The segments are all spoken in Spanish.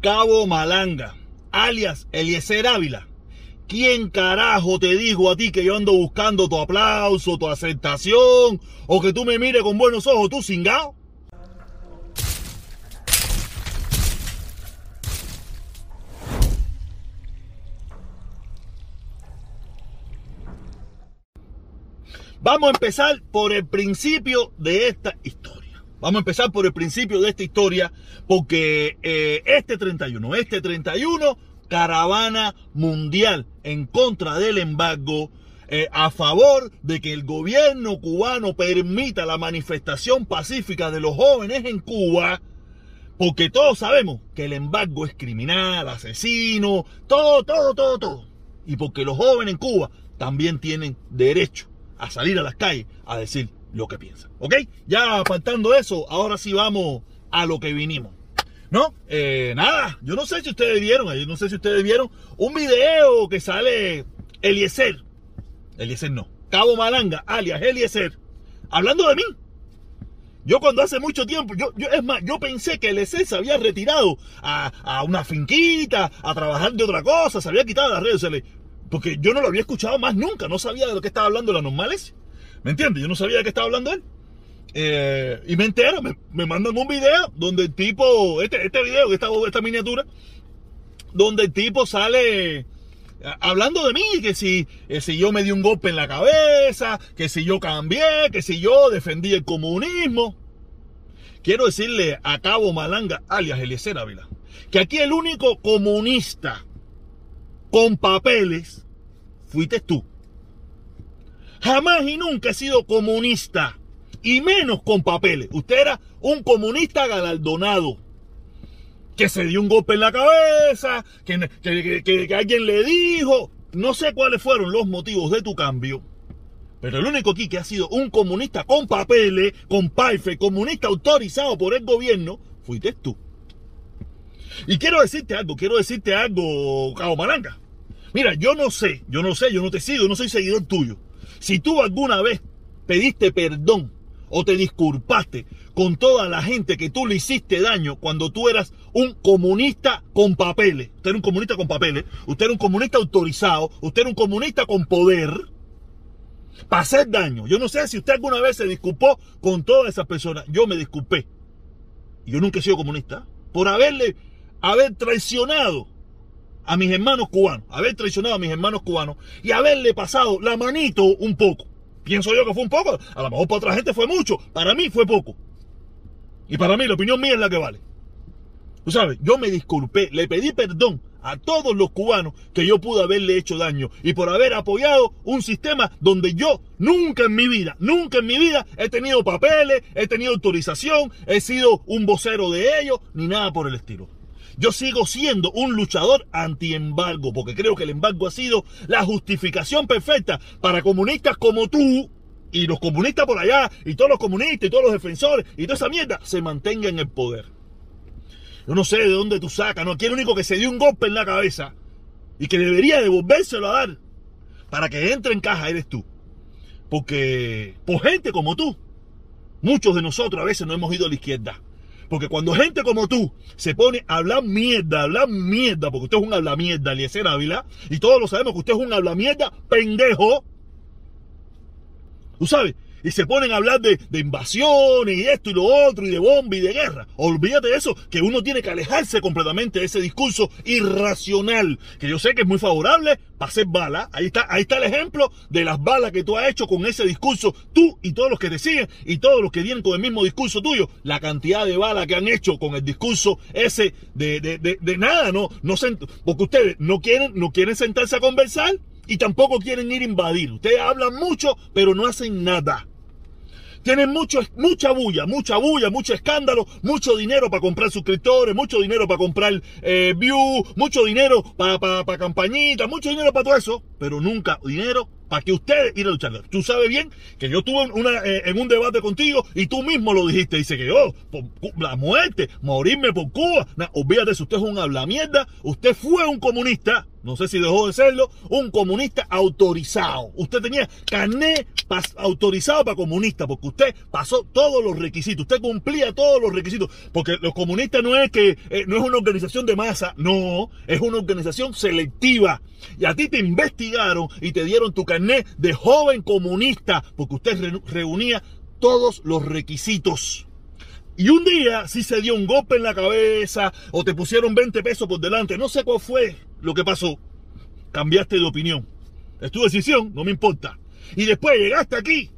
Cabo Malanga, alias Eliezer Ávila. ¿Quién carajo te dijo a ti que yo ando buscando tu aplauso, tu aceptación, o que tú me mires con buenos ojos, tú cingao? Vamos a empezar por el principio de esta historia. Vamos a empezar por el principio de esta historia porque eh, este 31, este 31, caravana mundial en contra del embargo, eh, a favor de que el gobierno cubano permita la manifestación pacífica de los jóvenes en Cuba, porque todos sabemos que el embargo es criminal, asesino, todo, todo, todo, todo. Y porque los jóvenes en Cuba también tienen derecho a salir a las calles a decir lo que piensan. ¿Ok? Ya apartando eso, ahora sí vamos a lo que vinimos. ¿No? Eh, nada, yo no sé si ustedes vieron, yo no sé si ustedes vieron un video que sale Eliezer. Eliezer no. Cabo Malanga, alias Eliezer, hablando de mí. Yo cuando hace mucho tiempo, yo, yo es más, yo pensé que Eliezer se había retirado a, a, una finquita, a trabajar de otra cosa, se había quitado de las redes. Porque yo no lo había escuchado más nunca, no sabía de lo que estaba hablando la normales. ¿Me entiendes? Yo no sabía de qué estaba hablando él. Eh, y me entero, me, me, mandan un video donde el tipo, este, este video, esta, esta miniatura, donde el tipo sale eh, hablando de mí, que si, eh, si yo me di un golpe en la cabeza, que si yo cambié, que si yo defendí el comunismo. Quiero decirle a Cabo Malanga, alias Eliezer Ávila, que aquí el único comunista con papeles fuiste tú. Jamás y nunca he sido comunista, y menos con papeles. Usted era un comunista galardonado, que se dio un golpe en la cabeza, que, que, que, alguien le dijo, no sé cuáles fueron los motivos de tu cambio. Pero el único aquí que ha sido un comunista con papeles, con PAIFE, comunista autorizado por el gobierno, fuiste tú. Y quiero decirte algo, quiero decirte algo, Cabo Malanga. Mira, yo no sé, yo no sé, yo no te sigo, yo no soy seguidor tuyo. Si tú alguna vez pediste perdón o te disculpaste con toda la gente que tú le hiciste daño cuando tú eras un comunista con papeles, usted era un comunista con papeles, usted era un comunista autorizado, usted era un comunista con poder, para hacer daño. Yo no sé si usted alguna vez se disculpó con todas esas personas. Yo me disculpé. Yo nunca he sido comunista por haberle, haber traicionado a mis hermanos cubanos, haber traicionado a mis hermanos cubanos y haberle pasado la manito un poco. Pienso yo que fue un poco, a lo mejor para otra gente fue mucho, para mí fue poco. Y para mí la opinión mía es la que vale. Tú sabes, yo me disculpé, le pedí perdón a todos los cubanos que yo pude haberle hecho daño y por haber apoyado un sistema donde yo nunca en mi vida, nunca en mi vida he tenido papeles, he tenido autorización, he sido un vocero de ellos, ni nada por el estilo. Yo sigo siendo un luchador anti-embargo, porque creo que el embargo ha sido la justificación perfecta para comunistas como tú y los comunistas por allá, y todos los comunistas y todos los defensores y toda esa mierda se mantengan en el poder. Yo no sé de dónde tú sacas, no, aquí el único que se dio un golpe en la cabeza y que debería devolvérselo a dar para que entre en caja eres tú. Porque por gente como tú, muchos de nosotros a veces no hemos ido a la izquierda. Porque cuando gente como tú se pone a hablar mierda, a hablar mierda, porque usted es un habla mierda, Eliezer Ávila, y todos lo sabemos que usted es un habla mierda pendejo. ¿Tú sabes? Y se ponen a hablar de, de, invasiones y esto y lo otro y de bomba y de guerra. Olvídate de eso, que uno tiene que alejarse completamente de ese discurso irracional, que yo sé que es muy favorable para hacer balas. Ahí está, ahí está el ejemplo de las balas que tú has hecho con ese discurso, tú y todos los que te siguen y todos los que vienen con el mismo discurso tuyo. La cantidad de balas que han hecho con el discurso ese de, de, de, nada, no, no porque ustedes no quieren, no quieren sentarse a conversar y tampoco quieren ir a invadir. Ustedes hablan mucho, pero no hacen nada. Tienen mucho, mucha bulla, mucha bulla, mucho escándalo, mucho dinero para comprar suscriptores, mucho dinero para comprar eh, views, mucho dinero para pa, pa campañitas, mucho dinero para todo eso, pero nunca dinero para que ustedes ir a luchar. Tú sabes bien que yo estuve una, eh, en un debate contigo y tú mismo lo dijiste. Dice que yo, por, la muerte, morirme por Cuba. Nah, olvídate, si usted es un habla mierda, usted fue un comunista no sé si dejó de serlo, un comunista autorizado. Usted tenía carné autorizado para comunista, porque usted pasó todos los requisitos, usted cumplía todos los requisitos, porque los comunistas no es que eh, no es una organización de masa, no, es una organización selectiva. Y a ti te investigaron y te dieron tu carné de joven comunista, porque usted reunía todos los requisitos. Y un día si se dio un golpe en la cabeza o te pusieron 20 pesos por delante, no sé cuál fue lo que pasó. Cambiaste de opinión. Es tu decisión, no me importa. Y después llegaste aquí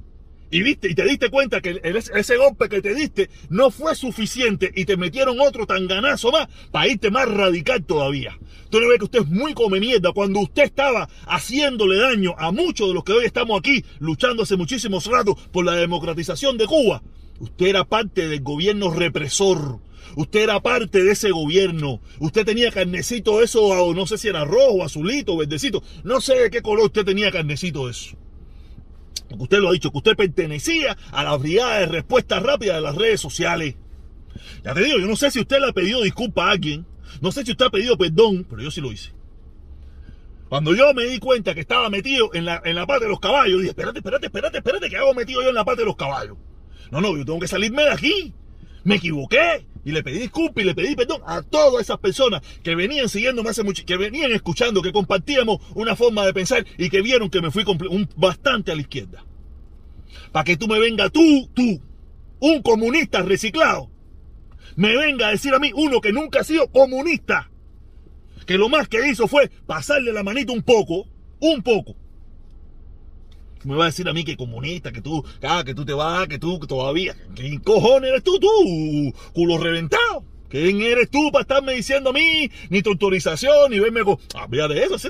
y viste y te diste cuenta que ese golpe que te diste no fue suficiente y te metieron otro tanganazo más para irte más radical todavía. Tú no ves que usted es muy come mierda cuando usted estaba haciéndole daño a muchos de los que hoy estamos aquí luchando hace muchísimos ratos por la democratización de Cuba. Usted era parte del gobierno represor. Usted era parte de ese gobierno. Usted tenía carnecito eso, no sé si era rojo, azulito, verdecito. No sé de qué color usted tenía carnecito eso. Usted lo ha dicho, que usted pertenecía a la brigada de respuesta rápida de las redes sociales. Ya te digo, yo no sé si usted le ha pedido disculpa a alguien. No sé si usted ha pedido perdón, pero yo sí lo hice. Cuando yo me di cuenta que estaba metido en la, en la parte de los caballos, dije, espérate, espérate, espérate, espérate, ¿qué hago metido yo en la parte de los caballos? No, no, yo tengo que salirme de aquí. Me equivoqué. Y le pedí disculpas y le pedí perdón a todas esas personas que venían siguiéndome hace mucho, que venían escuchando, que compartíamos una forma de pensar y que vieron que me fui bastante a la izquierda. Para que tú me venga tú, tú, un comunista reciclado, me venga a decir a mí, uno que nunca ha sido comunista, que lo más que hizo fue pasarle la manita un poco, un poco, me va a decir a mí que comunista, que tú, ah, que tú te vas, que tú todavía. ¿Quién cojones eres tú, tú? Culo reventado. ¿Quién eres tú para estarme diciendo a mí? Ni tu autorización, ni verme con. Ah, mira de eso, ¿sí?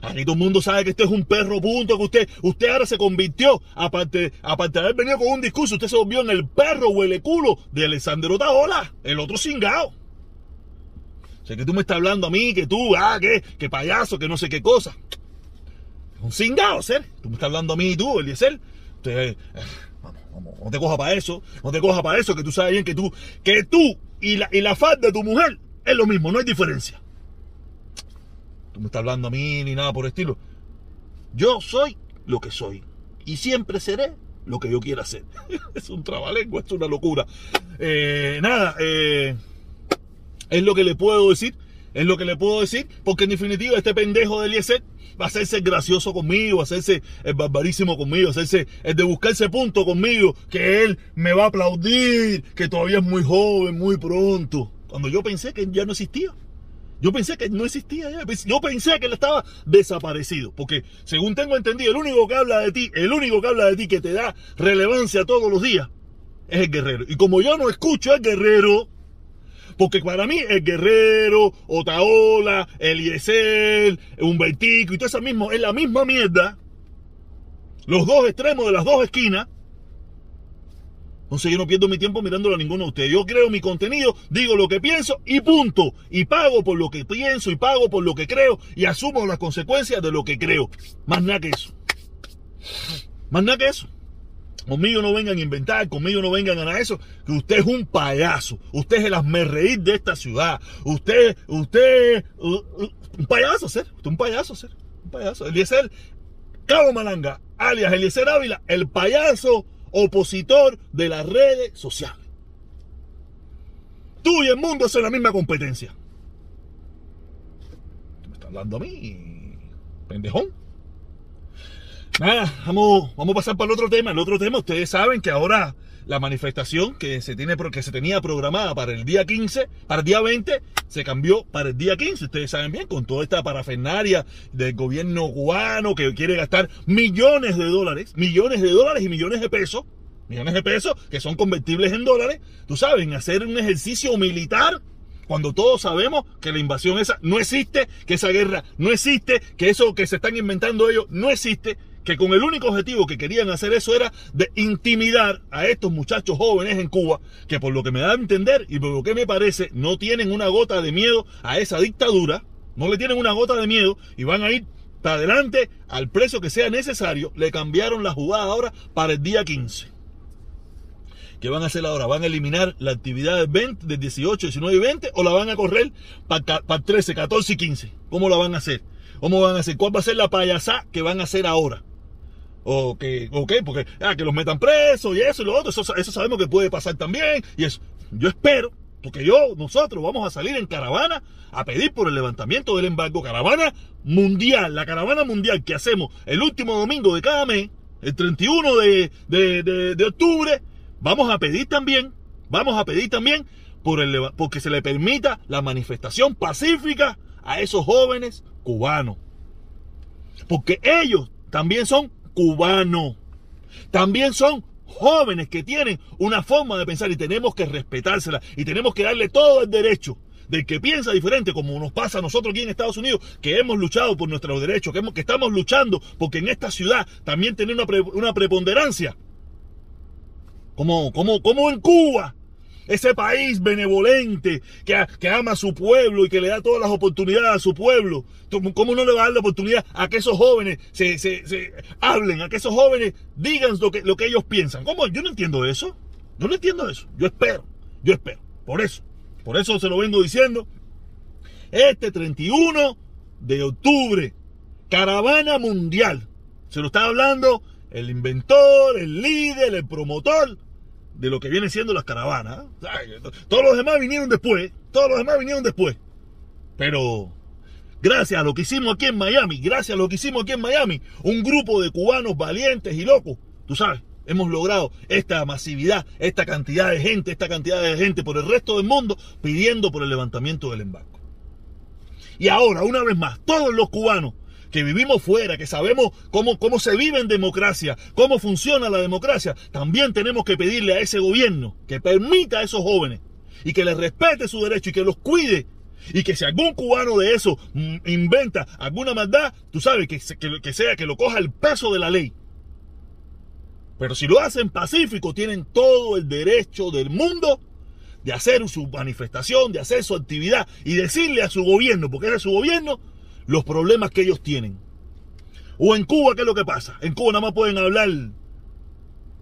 Aquí todo el mundo sabe que este es un perro punto, que usted, usted ahora se convirtió, aparte, aparte de haber venido con un discurso, usted se volvió en el perro huele culo de Alessandro Otaola, el otro cingao. O sea, que tú me estás hablando a mí, que tú, ah, que, que payaso, que no sé qué cosa un cingado, ser. Tú me estás hablando a mí y tú, Eliezer. Eh, vamos, vamos, no te coja para eso, no te coja para eso, que tú sabes bien que tú, que tú y la, y la falda de tu mujer es lo mismo, no hay diferencia. Tú me estás hablando a mí ni nada por el estilo. Yo soy lo que soy y siempre seré lo que yo quiera ser. es un trabalengua, es una locura. Eh, nada, eh, es lo que le puedo decir, es lo que le puedo decir, porque en definitiva este pendejo de Eliezer hacerse gracioso conmigo, hacerse el barbarísimo conmigo, hacerse el de buscar ese punto conmigo, que él me va a aplaudir, que todavía es muy joven, muy pronto. Cuando yo pensé que ya no existía. Yo pensé que no existía ya. Yo pensé que él estaba desaparecido. Porque según tengo entendido, el único que habla de ti, el único que habla de ti que te da relevancia todos los días, es el guerrero. Y como yo no escucho al guerrero, porque para mí el Guerrero, Otaola, Eliezer, Humbertico y todo eso mismo es la misma mierda. Los dos extremos de las dos esquinas. Entonces yo no pierdo mi tiempo mirándolo a ninguno de ustedes. Yo creo mi contenido, digo lo que pienso y punto. Y pago por lo que pienso y pago por lo que creo y asumo las consecuencias de lo que creo. Más nada que eso. Más nada que eso. Conmigo no vengan a inventar, conmigo no vengan a eso, que usted es un payaso, usted es el asmerreír de esta ciudad, usted, usted, un payaso ser, usted un payaso ser, un payaso. Eliezer Cabo Malanga, alias Eliezer Ávila, el payaso opositor de las redes sociales. Tú y el mundo hacen la misma competencia. ¿Me está hablando a mí? Pendejón. Nada, vamos, vamos a pasar para el otro tema. El otro tema, ustedes saben que ahora la manifestación que se, tiene, que se tenía programada para el día 15, para el día 20, se cambió para el día 15. Ustedes saben bien, con toda esta parafernaria del gobierno cubano que quiere gastar millones de dólares, millones de dólares y millones de pesos, millones de pesos que son convertibles en dólares, tú sabes, en hacer un ejercicio militar cuando todos sabemos que la invasión esa no existe, que esa guerra no existe, que eso que se están inventando ellos no existe, que con el único objetivo que querían hacer eso era de intimidar a estos muchachos jóvenes en Cuba, que por lo que me da a entender y por lo que me parece, no tienen una gota de miedo a esa dictadura, no le tienen una gota de miedo y van a ir para adelante al precio que sea necesario, le cambiaron la jugada ahora para el día 15. ¿Qué van a hacer ahora? ¿Van a eliminar la actividad del 20, del 18, 19 y 20 o la van a correr para, para 13, 14 y 15? ¿Cómo la van a hacer? ¿Cómo van a hacer? ¿Cuál va a ser la payasá que van a hacer ahora? O que, ok, porque ah, que los metan presos y eso y lo otro, eso, eso sabemos que puede pasar también. Y eso, yo espero, porque yo, nosotros vamos a salir en caravana a pedir por el levantamiento del embargo, caravana mundial, la caravana mundial que hacemos el último domingo de cada mes, el 31 de, de, de, octubre, vamos a pedir también, vamos a pedir también por el, porque se le permita la manifestación pacífica a esos jóvenes cubanos. Porque ellos también son cubanos. También son jóvenes que tienen una forma de pensar y tenemos que respetársela y tenemos que darle todo el derecho del que piensa diferente, como nos pasa a nosotros aquí en Estados Unidos, que hemos luchado por nuestros derechos, que, que estamos luchando porque en esta ciudad también tiene una, una preponderancia. Como, como, como en Cuba, ese país benevolente que, que, ama a su pueblo y que le da todas las oportunidades a su pueblo. ¿Cómo no le va a dar la oportunidad a que esos jóvenes se, se, hablen, a que esos jóvenes digan lo que, lo que ellos piensan? ¿Cómo? Yo no entiendo eso. Yo no entiendo eso. Yo espero, yo espero. Por eso, por eso se lo vengo diciendo. Este 31 de octubre, caravana mundial. Se lo está hablando el inventor, el líder, el promotor de lo que vienen siendo las caravanas. Todos los demás vinieron después, todos los demás vinieron después. Pero gracias a lo que hicimos aquí en Miami, gracias a lo que hicimos aquí en Miami, un grupo de cubanos valientes y locos, tú sabes, hemos logrado esta masividad, esta cantidad de gente, esta cantidad de gente por el resto del mundo pidiendo por el levantamiento del embargo. Y ahora, una vez más, todos los cubanos que vivimos fuera, que sabemos cómo, cómo se vive en democracia, cómo funciona la democracia, también tenemos que pedirle a ese gobierno que permita a esos jóvenes y que les respete su derecho y que los cuide. Y que si algún cubano de eso mm, inventa alguna maldad, tú sabes que, que, que sea que lo coja el peso de la ley. Pero si lo hacen pacífico, tienen todo el derecho del mundo de hacer su manifestación, de hacer su actividad y decirle a su gobierno, porque es su gobierno, los problemas que ellos tienen. O en Cuba, ¿qué es lo que pasa? En Cuba nada más pueden hablar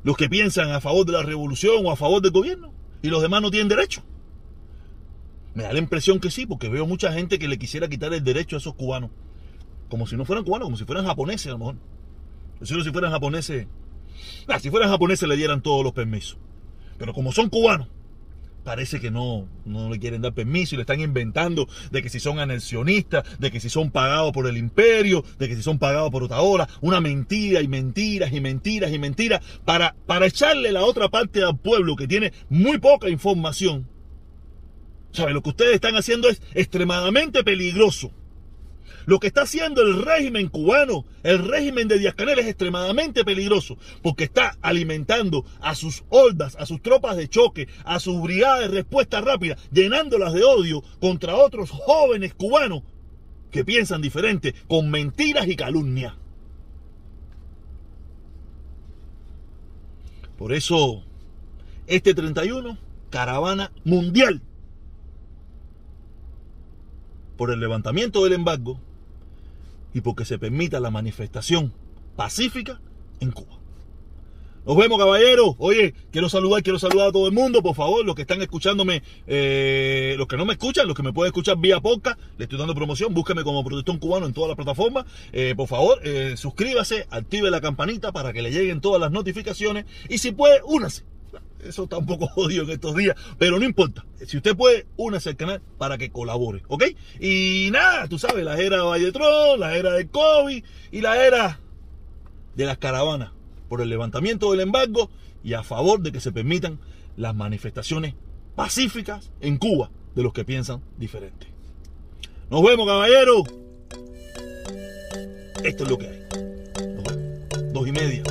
los que piensan a favor de la revolución o a favor del gobierno. Y los demás no tienen derecho. Me da la impresión que sí, porque veo mucha gente que le quisiera quitar el derecho a esos cubanos. Como si no fueran cubanos, como si fueran japoneses a lo mejor. Si fueran japoneses, ah, si fueran japoneses le dieran todos los permisos. Pero como son cubanos, parece que no, no le quieren dar permiso y le están inventando de que si son anexionistas, de que si son pagados por el imperio, de que si son pagados por Otaola, una mentira y mentiras y mentiras y mentiras para, para echarle la otra parte al pueblo que tiene muy poca información. ¿Sabe? Lo que ustedes están haciendo es extremadamente peligroso. Lo que está haciendo el régimen cubano, el régimen de Díaz Canel es extremadamente peligroso porque está alimentando a sus hordas, a sus tropas de choque, a sus brigadas de respuesta rápida, llenándolas de odio contra otros jóvenes cubanos que piensan diferente, con mentiras y calumnia. Por eso, este 31, caravana mundial por el levantamiento del embargo y porque se permita la manifestación pacífica en Cuba. Nos vemos, caballeros. Oye, quiero saludar, quiero saludar a todo el mundo. Por favor, los que están escuchándome, eh, los que no me escuchan, los que me pueden escuchar vía podcast, le estoy dando promoción. Búsqueme como Protestón Cubano en todas las plataformas. Eh, por favor, eh, suscríbase, active la campanita para que le lleguen todas las notificaciones. Y si puede, únase eso está un poco jodido en estos días, pero no importa. Si usted puede, únase al canal para que colabore, ¿ok? Y nada, tú sabes, la era de Valletrón, la era de COVID y la era de las caravanas por el levantamiento del embargo y a favor de que se permitan las manifestaciones pacíficas en Cuba de los que piensan diferente. Nos vemos, caballeros. Esto es lo que hay. Dos y media.